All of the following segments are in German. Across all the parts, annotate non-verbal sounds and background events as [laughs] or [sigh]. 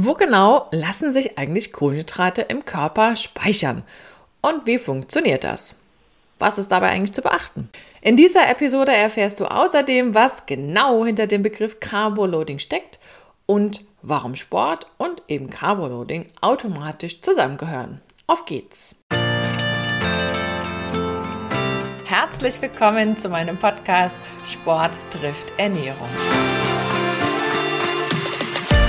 Wo genau lassen sich eigentlich Kohlenhydrate im Körper speichern? Und wie funktioniert das? Was ist dabei eigentlich zu beachten? In dieser Episode erfährst du außerdem, was genau hinter dem Begriff Carboloading steckt und warum Sport und eben Carboloading automatisch zusammengehören. Auf geht's! Herzlich willkommen zu meinem Podcast Sport trifft Ernährung.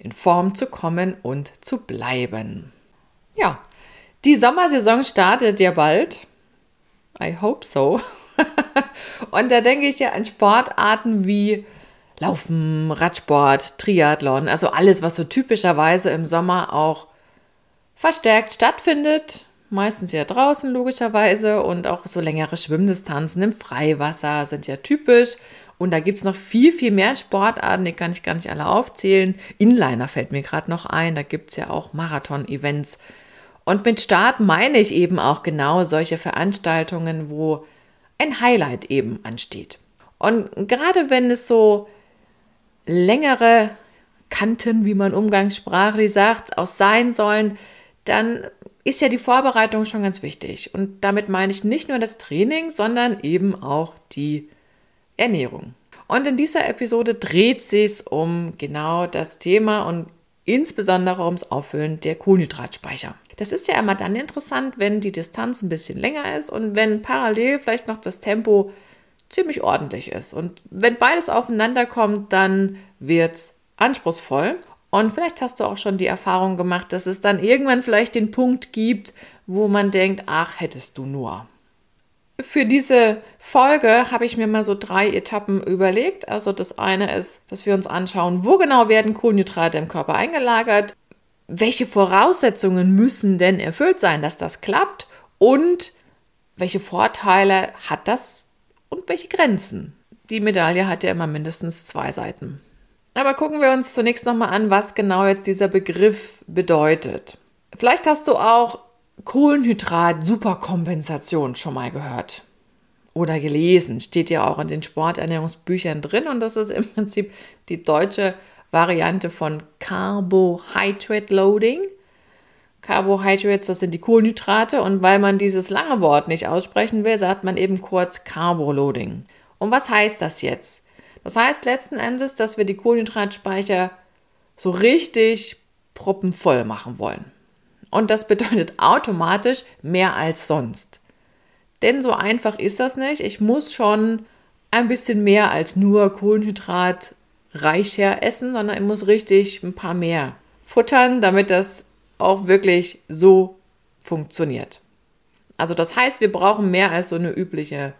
in Form zu kommen und zu bleiben. Ja, die Sommersaison startet ja bald. I hope so. [laughs] und da denke ich ja an Sportarten wie Laufen, Radsport, Triathlon, also alles, was so typischerweise im Sommer auch verstärkt stattfindet. Meistens ja draußen logischerweise und auch so längere Schwimmdistanzen im Freiwasser sind ja typisch. Und da gibt es noch viel, viel mehr Sportarten, die kann ich gar nicht alle aufzählen. Inliner fällt mir gerade noch ein, da gibt es ja auch Marathon-Events. Und mit Start meine ich eben auch genau solche Veranstaltungen, wo ein Highlight eben ansteht. Und gerade wenn es so längere Kanten, wie man umgangssprachlich sagt, auch sein sollen, dann ist ja die Vorbereitung schon ganz wichtig. Und damit meine ich nicht nur das Training, sondern eben auch die Ernährung. Und in dieser Episode dreht sich um genau das Thema und insbesondere ums Auffüllen der Kohlenhydratspeicher. Das ist ja immer dann interessant, wenn die Distanz ein bisschen länger ist und wenn parallel vielleicht noch das Tempo ziemlich ordentlich ist. Und wenn beides aufeinander kommt, dann wird es anspruchsvoll. Und vielleicht hast du auch schon die Erfahrung gemacht, dass es dann irgendwann vielleicht den Punkt gibt, wo man denkt, ach, hättest du nur. Für diese Folge habe ich mir mal so drei Etappen überlegt. Also das eine ist, dass wir uns anschauen, wo genau werden Kohlenhydrate im Körper eingelagert, welche Voraussetzungen müssen denn erfüllt sein, dass das klappt und welche Vorteile hat das und welche Grenzen. Die Medaille hat ja immer mindestens zwei Seiten. Aber gucken wir uns zunächst nochmal an, was genau jetzt dieser Begriff bedeutet. Vielleicht hast du auch Kohlenhydrat-Superkompensation schon mal gehört oder gelesen. Steht ja auch in den Sporternährungsbüchern drin und das ist im Prinzip die deutsche Variante von Carbohydrate Loading. Carbohydrates, das sind die Kohlenhydrate und weil man dieses lange Wort nicht aussprechen will, sagt man eben kurz Carboloading. Und was heißt das jetzt? Das heißt letzten Endes, dass wir die Kohlenhydratspeicher so richtig proppenvoll machen wollen. Und das bedeutet automatisch mehr als sonst. Denn so einfach ist das nicht. Ich muss schon ein bisschen mehr als nur Kohlenhydrat reicher essen, sondern ich muss richtig ein paar mehr futtern, damit das auch wirklich so funktioniert. Also das heißt, wir brauchen mehr als so eine übliche,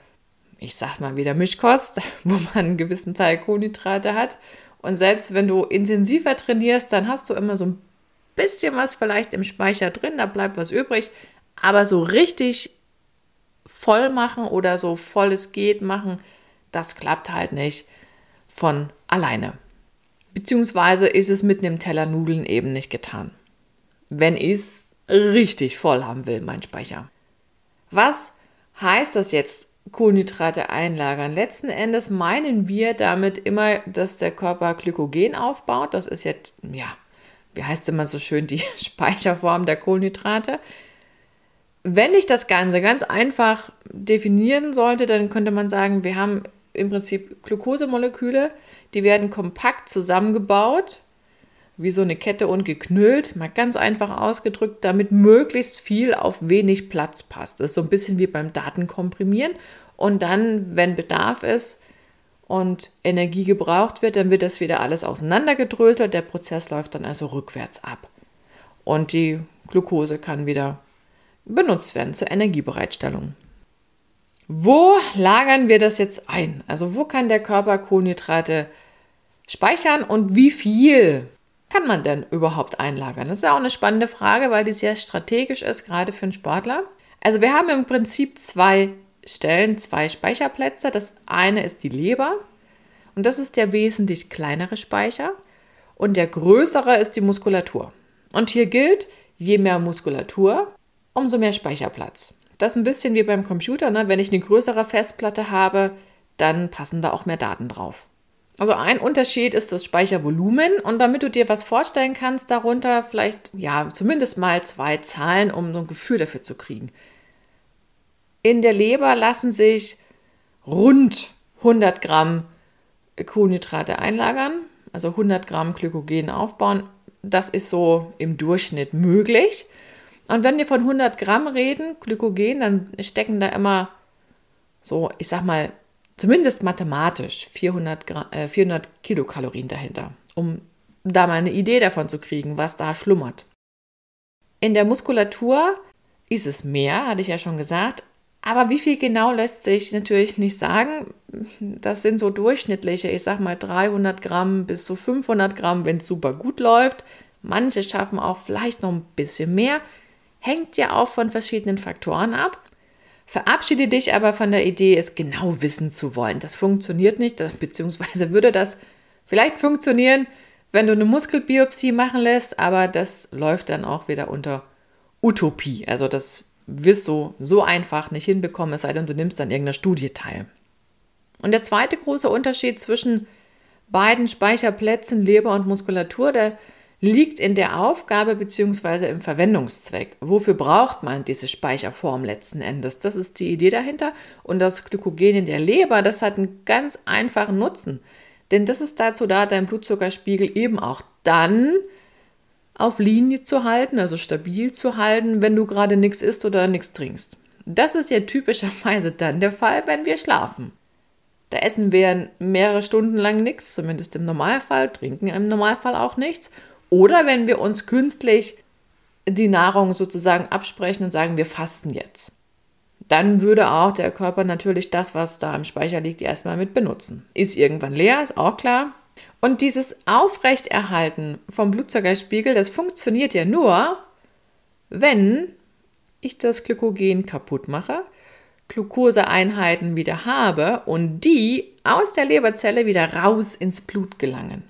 ich sag mal wieder Mischkost, [laughs] wo man einen gewissen Teil Kohlenhydrate hat. Und selbst wenn du intensiver trainierst, dann hast du immer so ein bisschen was vielleicht im Speicher drin, da bleibt was übrig. Aber so richtig voll machen oder so voll es geht machen, das klappt halt nicht von alleine. Beziehungsweise ist es mit einem Teller Nudeln eben nicht getan. Wenn ich es richtig voll haben will, mein Speicher. Was heißt das jetzt, Kohlenhydrate einlagern? Letzten Endes meinen wir damit immer, dass der Körper Glykogen aufbaut. Das ist jetzt, ja, wie heißt immer so schön, die [laughs] Speicherform der Kohlenhydrate. Wenn ich das Ganze ganz einfach definieren sollte, dann könnte man sagen, wir haben im Prinzip Glukosemoleküle, die werden kompakt zusammengebaut, wie so eine Kette und geknüllt, mal ganz einfach ausgedrückt, damit möglichst viel auf wenig Platz passt. Das ist so ein bisschen wie beim Datenkomprimieren. Und dann, wenn Bedarf ist, und Energie gebraucht wird, dann wird das wieder alles auseinandergedröselt. Der Prozess läuft dann also rückwärts ab. Und die Glucose kann wieder benutzt werden zur Energiebereitstellung. Wo lagern wir das jetzt ein? Also wo kann der Körper Kohlenhydrate speichern und wie viel kann man denn überhaupt einlagern? Das ist ja auch eine spannende Frage, weil die sehr strategisch ist, gerade für einen Sportler. Also wir haben im Prinzip zwei Stellen, zwei Speicherplätze. Das eine ist die Leber und das ist der wesentlich kleinere Speicher und der größere ist die Muskulatur. Und hier gilt, je mehr Muskulatur, umso mehr Speicherplatz. Das ist ein bisschen wie beim Computer. Ne? Wenn ich eine größere Festplatte habe, dann passen da auch mehr Daten drauf. Also ein Unterschied ist das Speichervolumen und damit du dir was vorstellen kannst, darunter vielleicht ja zumindest mal zwei Zahlen, um so ein Gefühl dafür zu kriegen. In der Leber lassen sich rund 100 Gramm Kohlenhydrate einlagern, also 100 Gramm Glykogen aufbauen. Das ist so im Durchschnitt möglich. Und wenn wir von 100 Gramm reden, Glykogen, dann stecken da immer so, ich sag mal, zumindest mathematisch 400, Gra äh, 400 Kilokalorien dahinter, um da mal eine Idee davon zu kriegen, was da schlummert. In der Muskulatur ist es mehr, hatte ich ja schon gesagt, aber wie viel genau lässt sich natürlich nicht sagen. Das sind so durchschnittliche, ich sag mal 300 Gramm bis zu 500 Gramm, wenn es super gut läuft. Manche schaffen auch vielleicht noch ein bisschen mehr. Hängt ja auch von verschiedenen Faktoren ab. Verabschiede dich aber von der Idee, es genau wissen zu wollen. Das funktioniert nicht, beziehungsweise würde das vielleicht funktionieren, wenn du eine Muskelbiopsie machen lässt, aber das läuft dann auch wieder unter Utopie. Also das wirst du so einfach nicht hinbekommen, es sei denn, du nimmst an irgendeiner Studie teil. Und der zweite große Unterschied zwischen beiden Speicherplätzen, Leber und Muskulatur, der liegt in der Aufgabe bzw. im Verwendungszweck. Wofür braucht man diese Speicherform letzten Endes? Das ist die Idee dahinter. Und das Glykogen in der Leber, das hat einen ganz einfachen Nutzen. Denn das ist dazu da, deinen Blutzuckerspiegel eben auch dann auf Linie zu halten, also stabil zu halten, wenn du gerade nichts isst oder nichts trinkst. Das ist ja typischerweise dann der Fall, wenn wir schlafen. Da essen wir mehrere Stunden lang nichts, zumindest im Normalfall, trinken im Normalfall auch nichts oder wenn wir uns künstlich die Nahrung sozusagen absprechen und sagen, wir fasten jetzt. Dann würde auch der Körper natürlich das, was da im Speicher liegt, erstmal mit benutzen. Ist irgendwann leer, ist auch klar. Und dieses Aufrechterhalten vom Blutzuckerspiegel, das funktioniert ja nur, wenn ich das Glykogen kaputt mache, Glukoseeinheiten wieder habe und die aus der Leberzelle wieder raus ins Blut gelangen.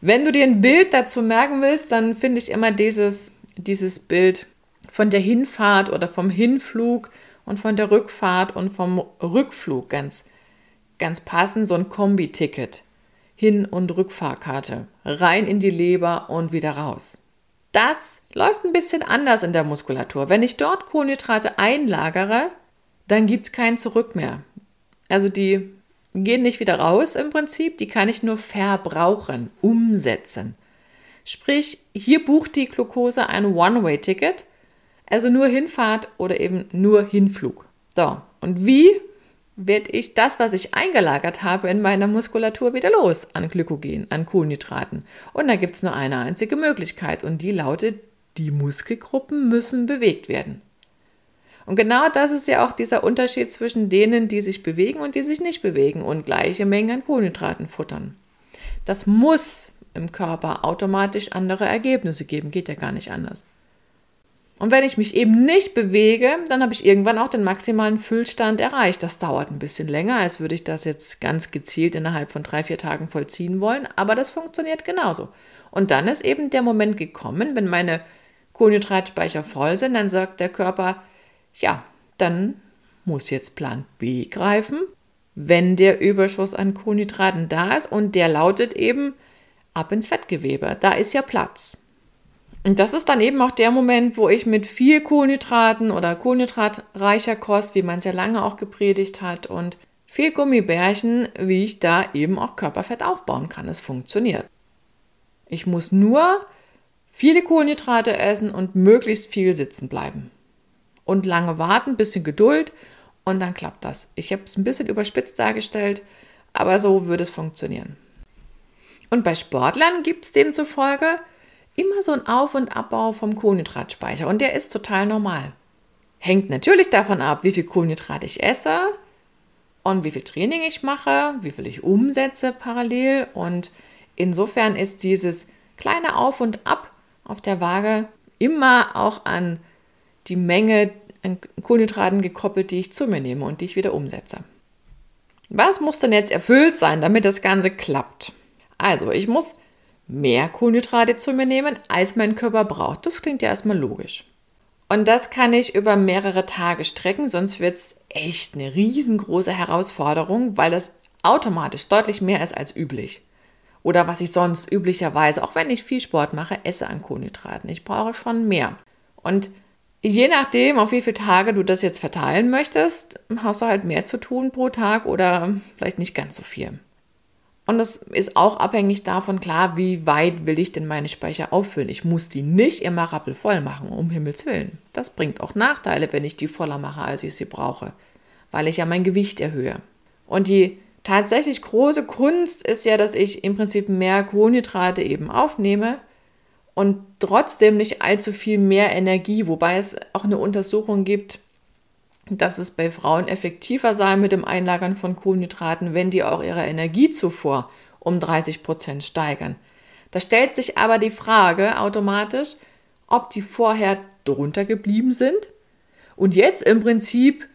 Wenn du dir ein Bild dazu merken willst, dann finde ich immer dieses, dieses Bild von der Hinfahrt oder vom Hinflug und von der Rückfahrt und vom Rückflug ganz, ganz passend, so ein Kombi-Ticket. Hin- und Rückfahrkarte. Rein in die Leber und wieder raus. Das läuft ein bisschen anders in der Muskulatur. Wenn ich dort Kohlenhydrate einlagere, dann gibt es kein Zurück mehr. Also die gehen nicht wieder raus im Prinzip, die kann ich nur verbrauchen, umsetzen. Sprich, hier bucht die Glucose ein One-Way-Ticket, also nur Hinfahrt oder eben nur Hinflug. So, und wie werde ich das, was ich eingelagert habe, in meiner Muskulatur wieder los an Glykogen, an Kohlenhydraten? Und da gibt es nur eine einzige Möglichkeit und die lautet, die Muskelgruppen müssen bewegt werden. Und genau das ist ja auch dieser Unterschied zwischen denen, die sich bewegen und die sich nicht bewegen und gleiche Mengen an Kohlenhydraten futtern. Das muss im Körper automatisch andere Ergebnisse geben, geht ja gar nicht anders. Und wenn ich mich eben nicht bewege, dann habe ich irgendwann auch den maximalen Füllstand erreicht. Das dauert ein bisschen länger, als würde ich das jetzt ganz gezielt innerhalb von drei, vier Tagen vollziehen wollen, aber das funktioniert genauso. Und dann ist eben der Moment gekommen, wenn meine Kohlenhydratspeicher voll sind, dann sagt der Körper, ja, dann muss jetzt Plan B greifen, wenn der Überschuss an Kohlenhydraten da ist und der lautet eben ab ins Fettgewebe. Da ist ja Platz. Und das ist dann eben auch der Moment, wo ich mit viel Kohlenhydraten oder kohlenhydratreicher Kost, wie man es ja lange auch gepredigt hat, und viel Gummibärchen, wie ich da eben auch Körperfett aufbauen kann. Es funktioniert. Ich muss nur viele Kohlenhydrate essen und möglichst viel sitzen bleiben und lange warten, bisschen Geduld und dann klappt das. Ich habe es ein bisschen überspitzt dargestellt, aber so würde es funktionieren. Und bei Sportlern gibt es demzufolge immer so ein Auf- und Abbau vom Kohlenhydratspeicher und der ist total normal. Hängt natürlich davon ab, wie viel Kohlenhydrat ich esse und wie viel Training ich mache, wie viel ich umsetze parallel und insofern ist dieses kleine Auf und Ab auf der Waage immer auch an die Menge an Kohlenhydraten gekoppelt, die ich zu mir nehme und die ich wieder umsetze. Was muss denn jetzt erfüllt sein, damit das Ganze klappt? Also, ich muss mehr Kohlenhydrate zu mir nehmen, als mein Körper braucht. Das klingt ja erstmal logisch. Und das kann ich über mehrere Tage strecken, sonst wird es echt eine riesengroße Herausforderung, weil das automatisch deutlich mehr ist als üblich. Oder was ich sonst üblicherweise, auch wenn ich viel Sport mache, esse an Kohlenhydraten. Ich brauche schon mehr. Und je nachdem, auf wie viele Tage du das jetzt verteilen möchtest, hast du halt mehr zu tun pro Tag oder vielleicht nicht ganz so viel. Und das ist auch abhängig davon, klar, wie weit will ich denn meine Speicher auffüllen. Ich muss die nicht immer rappelvoll machen, um Himmels Willen. Das bringt auch Nachteile, wenn ich die voller mache, als ich sie brauche, weil ich ja mein Gewicht erhöhe. Und die tatsächlich große Kunst ist ja, dass ich im Prinzip mehr Kohlenhydrate eben aufnehme und trotzdem nicht allzu viel mehr Energie, wobei es auch eine Untersuchung gibt, dass es bei Frauen effektiver sei mit dem Einlagern von Kohlenhydraten, wenn die auch ihre Energiezufuhr um 30 Prozent steigern. Da stellt sich aber die Frage automatisch, ob die vorher drunter geblieben sind und jetzt im Prinzip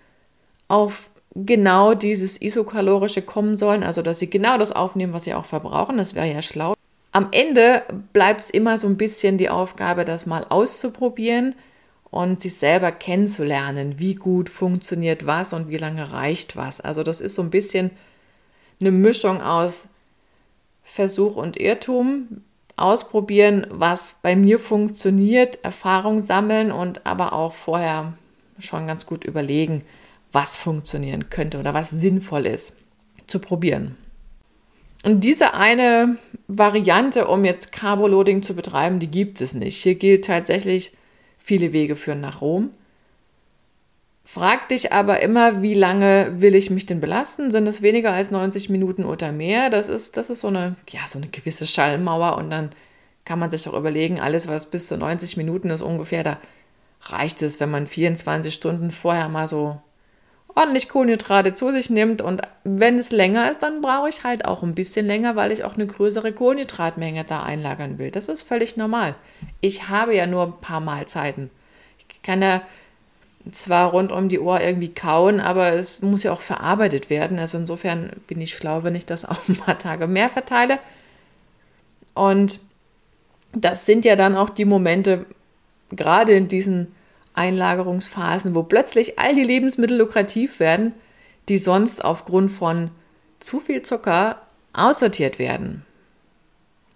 auf genau dieses isokalorische kommen sollen, also dass sie genau das aufnehmen, was sie auch verbrauchen. Das wäre ja schlau. Am Ende bleibt es immer so ein bisschen die Aufgabe, das mal auszuprobieren und sich selber kennenzulernen, wie gut funktioniert was und wie lange reicht was. Also das ist so ein bisschen eine Mischung aus Versuch und Irrtum, ausprobieren, was bei mir funktioniert, Erfahrung sammeln und aber auch vorher schon ganz gut überlegen, was funktionieren könnte oder was sinnvoll ist zu probieren. Und diese eine Variante, um jetzt Carboloading zu betreiben, die gibt es nicht. Hier gilt tatsächlich, Viele Wege führen nach Rom. Frag dich aber immer, wie lange will ich mich denn belasten? Sind es weniger als 90 Minuten oder mehr? Das ist, das ist so eine, ja, so eine gewisse Schallmauer und dann kann man sich auch überlegen, alles, was bis zu 90 Minuten ist ungefähr, da reicht es, wenn man 24 Stunden vorher mal so ordentlich Kohlenhydrate zu sich nimmt. Und wenn es länger ist, dann brauche ich halt auch ein bisschen länger, weil ich auch eine größere Kohlenhydratmenge da einlagern will. Das ist völlig normal. Ich habe ja nur ein paar Mahlzeiten. Ich kann ja zwar rund um die Uhr irgendwie kauen, aber es muss ja auch verarbeitet werden. Also insofern bin ich schlau, wenn ich das [laughs] auch ein paar Tage mehr verteile. Und das sind ja dann auch die Momente, gerade in diesen Einlagerungsphasen, wo plötzlich all die Lebensmittel lukrativ werden, die sonst aufgrund von zu viel Zucker aussortiert werden.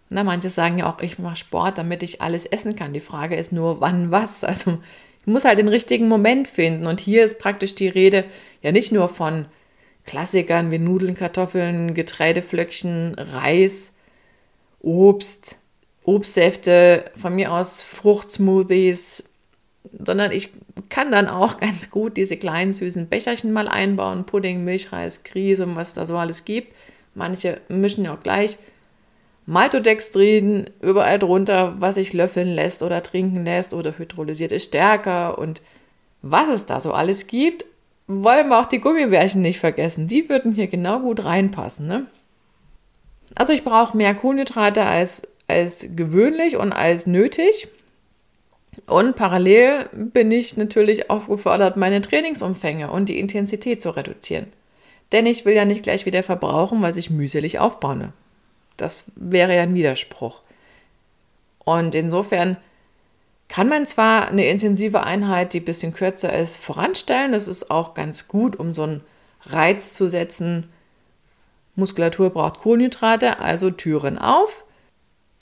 Na, manche sagen ja auch, ich mache Sport, damit ich alles essen kann. Die Frage ist nur, wann was. Also ich muss halt den richtigen Moment finden. Und hier ist praktisch die Rede ja nicht nur von Klassikern wie Nudeln, Kartoffeln, Getreideflöckchen, Reis, Obst, Obstsäfte, von mir aus Fruchtsmoothies, sondern ich kann dann auch ganz gut diese kleinen süßen Becherchen mal einbauen, Pudding, Milchreis, Grieß und was da so alles gibt. Manche mischen ja auch gleich Maltodextrin überall drunter, was sich löffeln lässt oder trinken lässt oder hydrolysierte Stärker und was es da so alles gibt, wollen wir auch die Gummibärchen nicht vergessen. Die würden hier genau gut reinpassen. Ne? Also ich brauche mehr Kohlenhydrate als, als gewöhnlich und als nötig. Und parallel bin ich natürlich aufgefordert, meine Trainingsumfänge und die Intensität zu reduzieren. Denn ich will ja nicht gleich wieder verbrauchen, weil ich mühselig aufbaue. Das wäre ja ein Widerspruch. Und insofern kann man zwar eine intensive Einheit, die ein bisschen kürzer ist, voranstellen. Das ist auch ganz gut, um so einen Reiz zu setzen. Muskulatur braucht Kohlenhydrate, also Türen auf.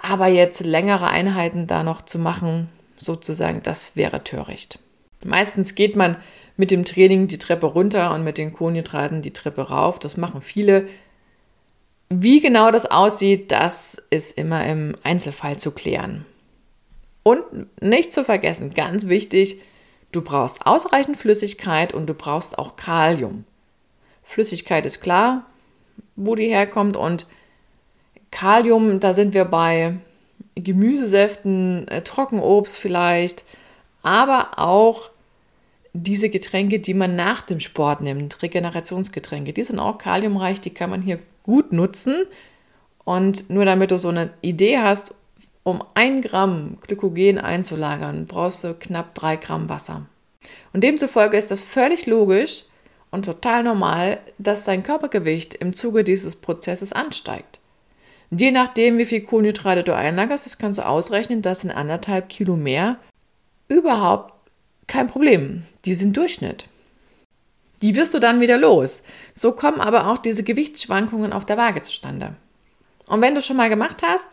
Aber jetzt längere Einheiten da noch zu machen, sozusagen, das wäre töricht. Meistens geht man mit dem Training die Treppe runter und mit den Kohlenhydraten die Treppe rauf. Das machen viele. Wie genau das aussieht, das ist immer im Einzelfall zu klären. Und nicht zu vergessen, ganz wichtig, du brauchst ausreichend Flüssigkeit und du brauchst auch Kalium. Flüssigkeit ist klar, wo die herkommt und Kalium, da sind wir bei Gemüsesäften, äh, Trockenobst vielleicht, aber auch diese Getränke, die man nach dem Sport nimmt, Regenerationsgetränke, die sind auch kaliumreich, die kann man hier gut nutzen. Und nur damit du so eine Idee hast, um ein Gramm Glykogen einzulagern, brauchst du knapp drei Gramm Wasser. Und demzufolge ist das völlig logisch und total normal, dass dein Körpergewicht im Zuge dieses Prozesses ansteigt. Je nachdem, wie viel Kohlenhydrate du einlagerst, das kannst du ausrechnen, dass in anderthalb Kilo mehr überhaupt kein Problem. Die sind Durchschnitt. Die wirst du dann wieder los. So kommen aber auch diese Gewichtsschwankungen auf der Waage zustande. Und wenn du schon mal gemacht hast,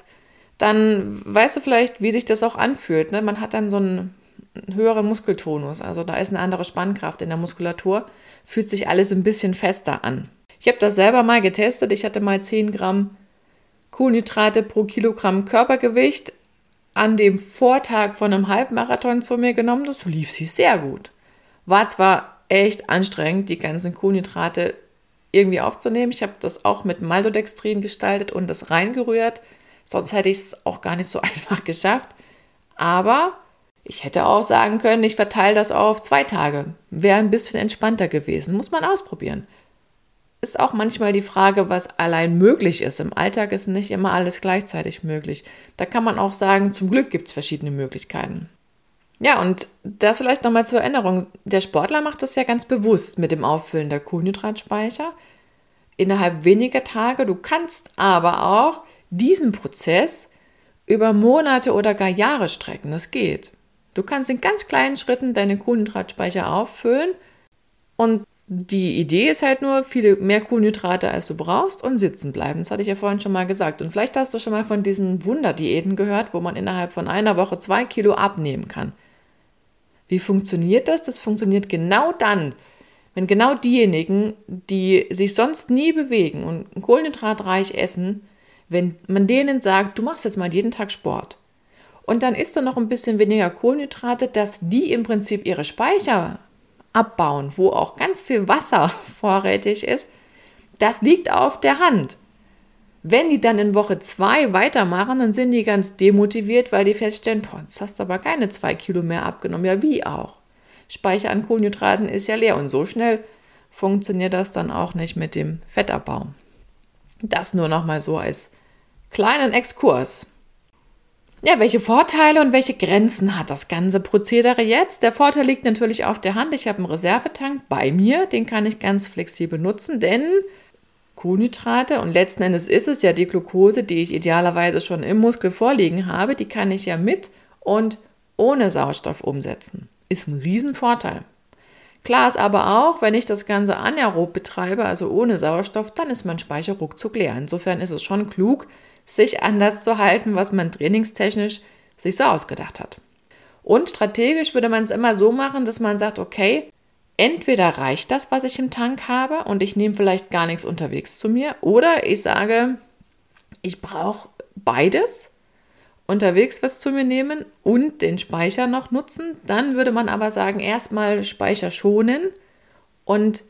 dann weißt du vielleicht, wie sich das auch anfühlt. Ne? Man hat dann so einen höheren Muskeltonus, also da ist eine andere Spannkraft in der Muskulatur, fühlt sich alles ein bisschen fester an. Ich habe das selber mal getestet. Ich hatte mal 10 Gramm Kohlenhydrate pro Kilogramm Körpergewicht an dem Vortag von einem Halbmarathon zu mir genommen. Das lief sich sehr gut. War zwar echt anstrengend, die ganzen Kohlenhydrate irgendwie aufzunehmen. Ich habe das auch mit Maltodextrin gestaltet und das reingerührt. Sonst hätte ich es auch gar nicht so [laughs] einfach geschafft. Aber ich hätte auch sagen können, ich verteile das auf zwei Tage. Wäre ein bisschen entspannter gewesen. Muss man ausprobieren. Ist auch manchmal die Frage, was allein möglich ist. Im Alltag ist nicht immer alles gleichzeitig möglich. Da kann man auch sagen, zum Glück gibt es verschiedene Möglichkeiten. Ja, und das vielleicht nochmal zur Erinnerung. Der Sportler macht das ja ganz bewusst mit dem Auffüllen der Kohlenhydratspeicher innerhalb weniger Tage. Du kannst aber auch diesen Prozess über Monate oder gar Jahre strecken. Das geht. Du kannst in ganz kleinen Schritten deine Kohlenhydratspeicher auffüllen und die Idee ist halt nur, viele mehr Kohlenhydrate als du brauchst und sitzen bleiben. Das hatte ich ja vorhin schon mal gesagt. Und vielleicht hast du schon mal von diesen Wunderdiäten gehört, wo man innerhalb von einer Woche zwei Kilo abnehmen kann. Wie funktioniert das? Das funktioniert genau dann, wenn genau diejenigen, die sich sonst nie bewegen und kohlenhydratreich essen, wenn man denen sagt, du machst jetzt mal jeden Tag Sport und dann isst du noch ein bisschen weniger Kohlenhydrate, dass die im Prinzip ihre Speicher abbauen, wo auch ganz viel Wasser [laughs] vorrätig ist, das liegt auf der Hand. Wenn die dann in Woche zwei weitermachen, dann sind die ganz demotiviert, weil die feststellen, boah, jetzt hast du aber keine zwei Kilo mehr abgenommen. Ja, wie auch. Speicher an Kohlenhydraten ist ja leer und so schnell funktioniert das dann auch nicht mit dem Fettabbau. Das nur noch mal so als kleinen Exkurs. Ja, welche Vorteile und welche Grenzen hat das ganze Prozedere jetzt? Der Vorteil liegt natürlich auf der Hand. Ich habe einen Reservetank bei mir, den kann ich ganz flexibel nutzen, denn Kohlenhydrate und letzten Endes ist es ja die Glucose, die ich idealerweise schon im Muskel vorliegen habe, die kann ich ja mit und ohne Sauerstoff umsetzen. Ist ein Riesenvorteil. Klar ist aber auch, wenn ich das Ganze anaerob betreibe, also ohne Sauerstoff, dann ist mein Speicher ruckzuck leer. Insofern ist es schon klug, sich an das zu halten, was man trainingstechnisch sich so ausgedacht hat. Und strategisch würde man es immer so machen, dass man sagt, okay, entweder reicht das, was ich im Tank habe und ich nehme vielleicht gar nichts unterwegs zu mir, oder ich sage, ich brauche beides, unterwegs was zu mir nehmen und den Speicher noch nutzen. Dann würde man aber sagen, erstmal Speicher schonen und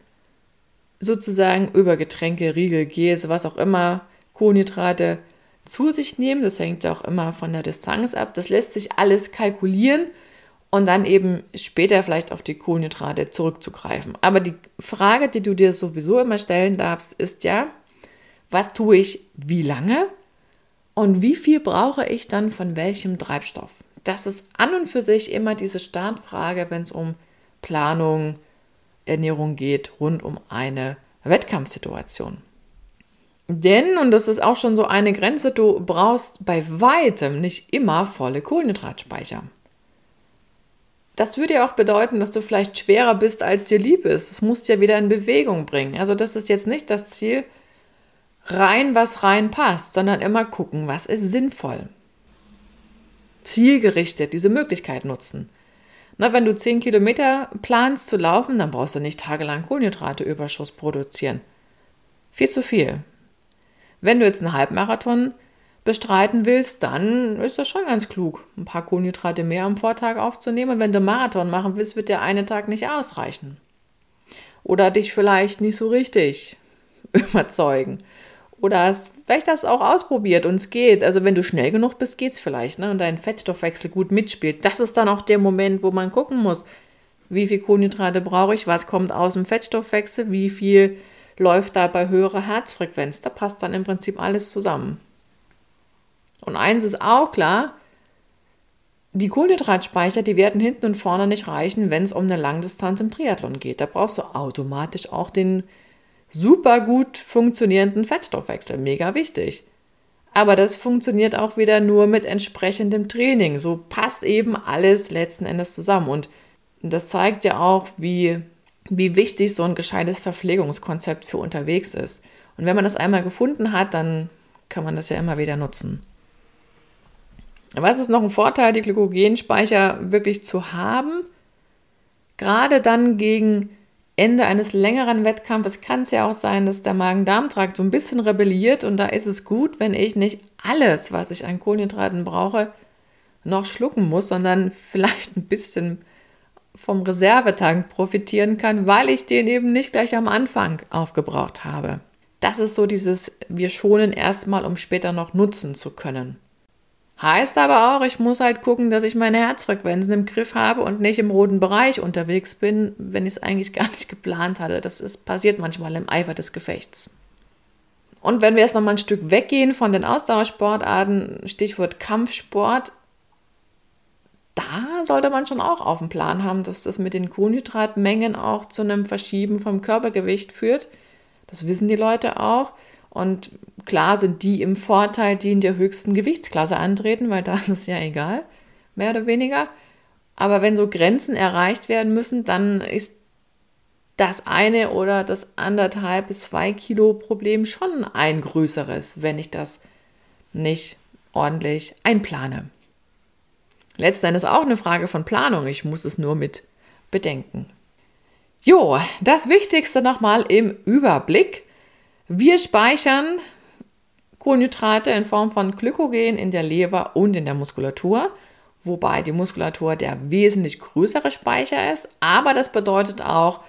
sozusagen über Getränke, Riegel, Gels, was auch immer, Kohlenhydrate zu sich nehmen. Das hängt auch immer von der Distanz ab. Das lässt sich alles kalkulieren und dann eben später vielleicht auf die Kohlenhydrate zurückzugreifen. Aber die Frage, die du dir sowieso immer stellen darfst, ist ja, was tue ich wie lange und wie viel brauche ich dann von welchem Treibstoff? Das ist an und für sich immer diese Startfrage, wenn es um Planung, Ernährung geht, rund um eine Wettkampfsituation. Denn, und das ist auch schon so eine Grenze, du brauchst bei weitem nicht immer volle Kohlenhydratspeicher. Das würde ja auch bedeuten, dass du vielleicht schwerer bist, als dir lieb ist. Das musst du ja wieder in Bewegung bringen. Also das ist jetzt nicht das Ziel, rein, was rein passt, sondern immer gucken, was ist sinnvoll. Zielgerichtet diese Möglichkeit nutzen. Na, wenn du 10 Kilometer planst zu laufen, dann brauchst du nicht tagelang Kohlenhydrateüberschuss produzieren. Viel zu viel. Wenn du jetzt einen Halbmarathon bestreiten willst, dann ist das schon ganz klug, ein paar Kohlenhydrate mehr am Vortag aufzunehmen. Und wenn du Marathon machen willst, wird der eine Tag nicht ausreichen. Oder dich vielleicht nicht so richtig [laughs] überzeugen. Oder hast vielleicht das auch ausprobiert und es geht. Also wenn du schnell genug bist, geht es vielleicht. Ne? Und dein Fettstoffwechsel gut mitspielt. Das ist dann auch der Moment, wo man gucken muss, wie viel Kohlenhydrate brauche ich, was kommt aus dem Fettstoffwechsel, wie viel läuft da bei höherer Herzfrequenz. Da passt dann im Prinzip alles zusammen. Und eins ist auch klar, die Kohlenhydratspeicher, die werden hinten und vorne nicht reichen, wenn es um eine Langdistanz im Triathlon geht. Da brauchst du automatisch auch den super gut funktionierenden Fettstoffwechsel. Mega wichtig. Aber das funktioniert auch wieder nur mit entsprechendem Training. So passt eben alles letzten Endes zusammen. Und das zeigt ja auch, wie, wie wichtig so ein gescheites Verpflegungskonzept für unterwegs ist. Und wenn man das einmal gefunden hat, dann kann man das ja immer wieder nutzen. Was ist noch ein Vorteil, die Glykogenspeicher wirklich zu haben? Gerade dann gegen Ende eines längeren Wettkampfes kann es ja auch sein, dass der Magen-Darm-Trakt so ein bisschen rebelliert und da ist es gut, wenn ich nicht alles, was ich an Kohlenhydraten brauche, noch schlucken muss, sondern [laughs] vielleicht ein bisschen vom Reservetank profitieren kann, weil ich den eben nicht gleich am Anfang aufgebraucht habe. Das ist so dieses, wir schonen erstmal, um später noch nutzen zu können. Heißt aber auch, ich muss halt gucken, dass ich meine Herzfrequenzen im Griff habe und nicht im roten Bereich unterwegs bin, wenn ich es eigentlich [laughs] gar nicht geplant hatte. Das ist, passiert manchmal im Eifer des Gefechts. Und wenn wir jetzt nochmal ein Stück weggehen von den Ausdauersportarten, Stichwort Kampfsport, da sollte man schon auch auf dem Plan haben, dass das mit den Kohlenhydratmengen auch zu einem Verschieben vom Körpergewicht führt. Das wissen die Leute auch. Und klar sind die im Vorteil, die in der höchsten Gewichtsklasse antreten, weil da ist es ja egal, mehr oder weniger. Aber wenn so Grenzen erreicht werden müssen, dann ist das eine oder das anderthalb bis zwei Kilo Problem schon ein größeres, wenn ich das nicht ordentlich einplane. Letztendlich auch eine Frage von Planung. Ich muss es nur mit bedenken. Jo, das Wichtigste nochmal im Überblick. Wir speichern Kohlenhydrate in Form von Glykogen in der Leber und in der Muskulatur, wobei die Muskulatur der wesentlich größere Speicher ist, aber das bedeutet auch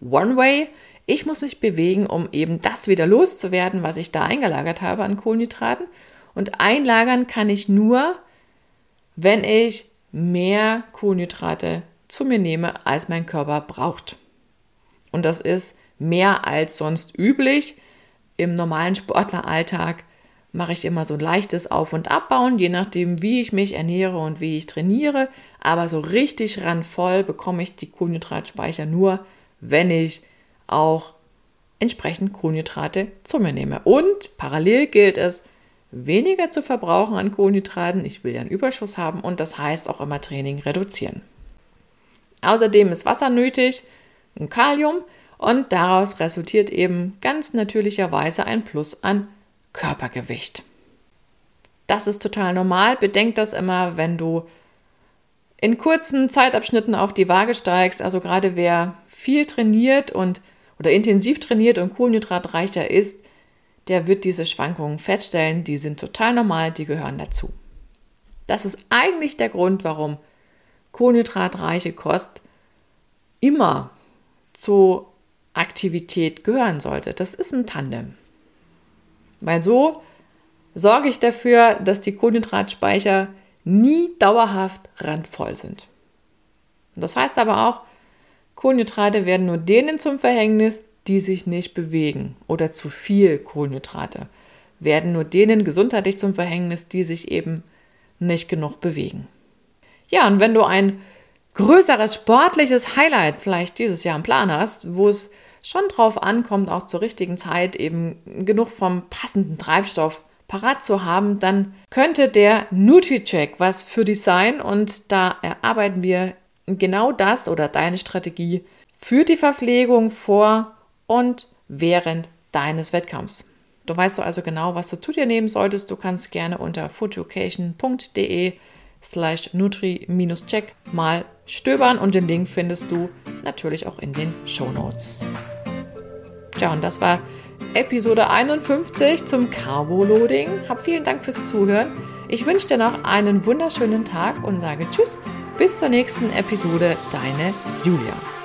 One-Way. Ich muss mich bewegen, um eben das wieder loszuwerden, was ich da eingelagert habe an Kohlenhydraten. Und einlagern kann ich nur, wenn ich mehr Kohlenhydrate zu mir nehme, als mein Körper braucht. Und das ist mehr als sonst üblich. Im normalen Sportleralltag mache ich immer so ein leichtes Auf- und Abbauen, je nachdem, wie ich mich ernähre und wie ich trainiere. Aber so richtig randvoll bekomme ich die Kohlenhydratspeicher nur, wenn ich auch entsprechend Kohlenhydrate zu mir nehme. Und parallel gilt es, weniger zu verbrauchen an Kohlenhydraten. Ich will ja einen Überschuss haben und das heißt auch immer Training reduzieren. Außerdem ist Wasser nötig und Kalium. Und daraus resultiert eben ganz natürlicherweise ein Plus an Körpergewicht. Das ist total normal. Bedenk das immer, wenn du in kurzen Zeitabschnitten auf die Waage steigst. Also gerade wer viel trainiert und oder intensiv trainiert und kohlenhydratreicher ist, der wird diese Schwankungen feststellen. Die sind total normal, die gehören dazu. Das ist eigentlich der Grund, warum kohlenhydratreiche Kost immer zu Aktivität gehören sollte. Das ist ein Tandem. Weil so sorge ich dafür, dass die Kohlenhydratspeicher nie dauerhaft randvoll sind. Das heißt aber auch, Kohlenhydrate werden nur denen zum Verhängnis, die sich nicht bewegen oder zu viel Kohlenhydrate werden nur denen gesundheitlich zum Verhängnis, die sich eben nicht genug bewegen. Ja, und wenn du ein größeres sportliches Highlight vielleicht dieses Jahr im Plan hast, wo es schon drauf ankommt, auch zur richtigen Zeit eben genug vom passenden Treibstoff parat zu haben, dann könnte der Nutri-Check was für dich sein und da erarbeiten wir genau das oder deine Strategie für die Verpflegung vor und während deines Wettkampfs. Du weißt also genau, was du zu dir nehmen solltest. Du kannst gerne unter foodeducation.de slash nutri-check mal stöbern und den Link findest du natürlich auch in den Show Notes. Tja, und das war Episode 51 zum Carbo-Loading. Hab vielen Dank fürs Zuhören. Ich wünsche dir noch einen wunderschönen Tag und sage Tschüss, bis zur nächsten Episode. Deine Julia.